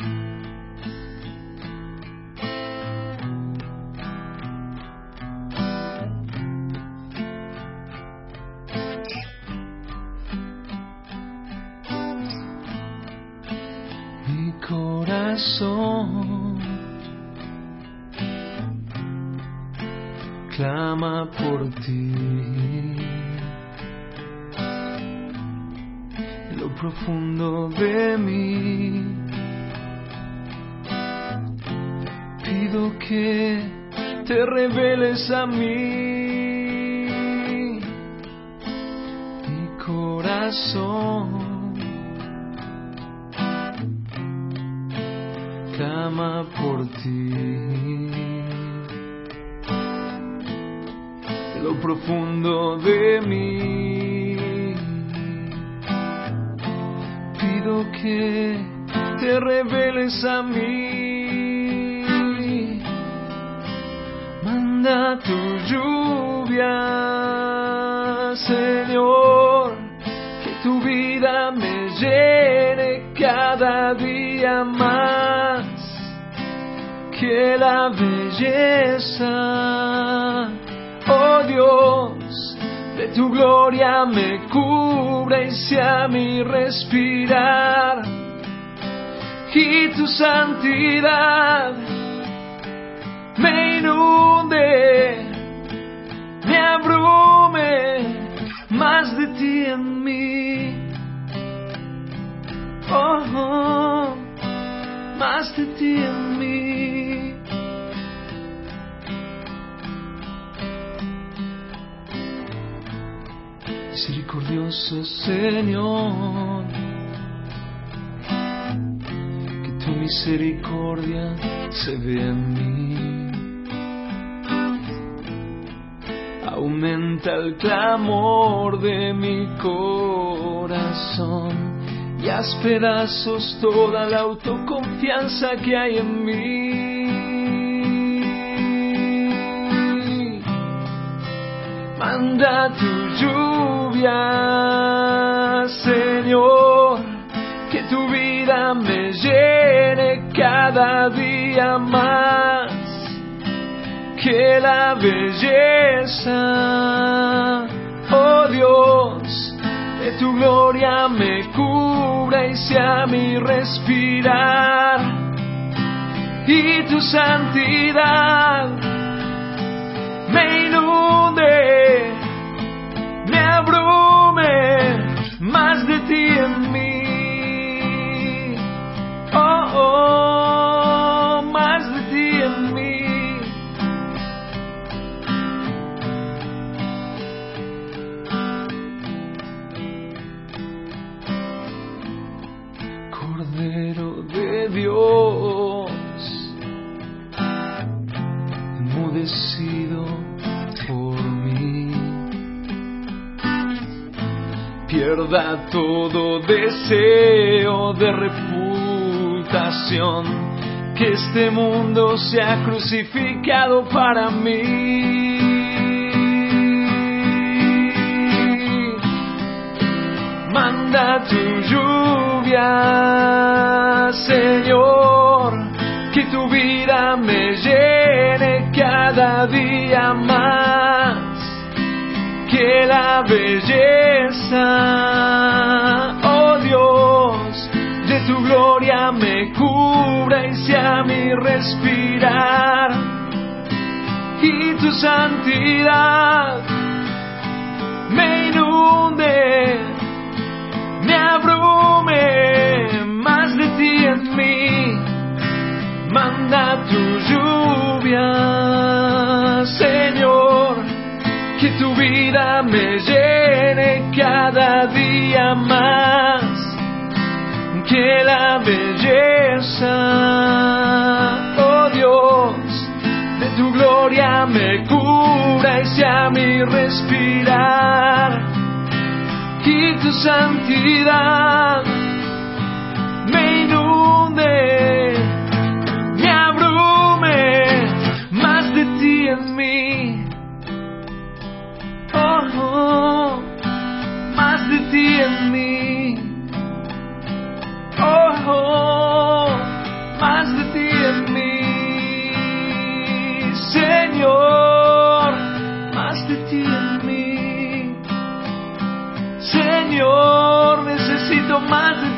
Mi corazón clama por ti. Lo profundo de mí que te reveles a mí. Mi corazón clama por ti. Lo profundo de mí pido que te reveles a mí. Manda tu lluvia, Señor, que tu vida me llene cada día más, que la belleza, oh Dios, de tu gloria me cubra y sea mi respirar, y tu santidad me inunde, de ti en mí. Oh, oh, más de ti en mí. Misericordioso Señor, que tu misericordia se vea en mí. Aumenta el clamor de mi corazón y haz pedazos toda la autoconfianza que hay en mí. Manda tu lluvia, Señor, que tu vida me llene cada día más, que la belleza, oh Dios, de tu gloria me cubra y sea mi respirar, y tu santidad Dios, enmudecido por mí. Pierda todo deseo de reputación, que este mundo sea crucificado para mí. Manda tu lluvia, Señor, que tu vida me llene cada día más, que la belleza, oh Dios, de tu gloria me cubra y sea mi respirar, y tu santidad me inunde, me abrume que tu vida me llene cada día más que la belleza, oh Dios, de tu gloria me cura y sea mi respirar y tu santidad ti en mí. Señor, más de ti en mí. Señor, necesito más de ti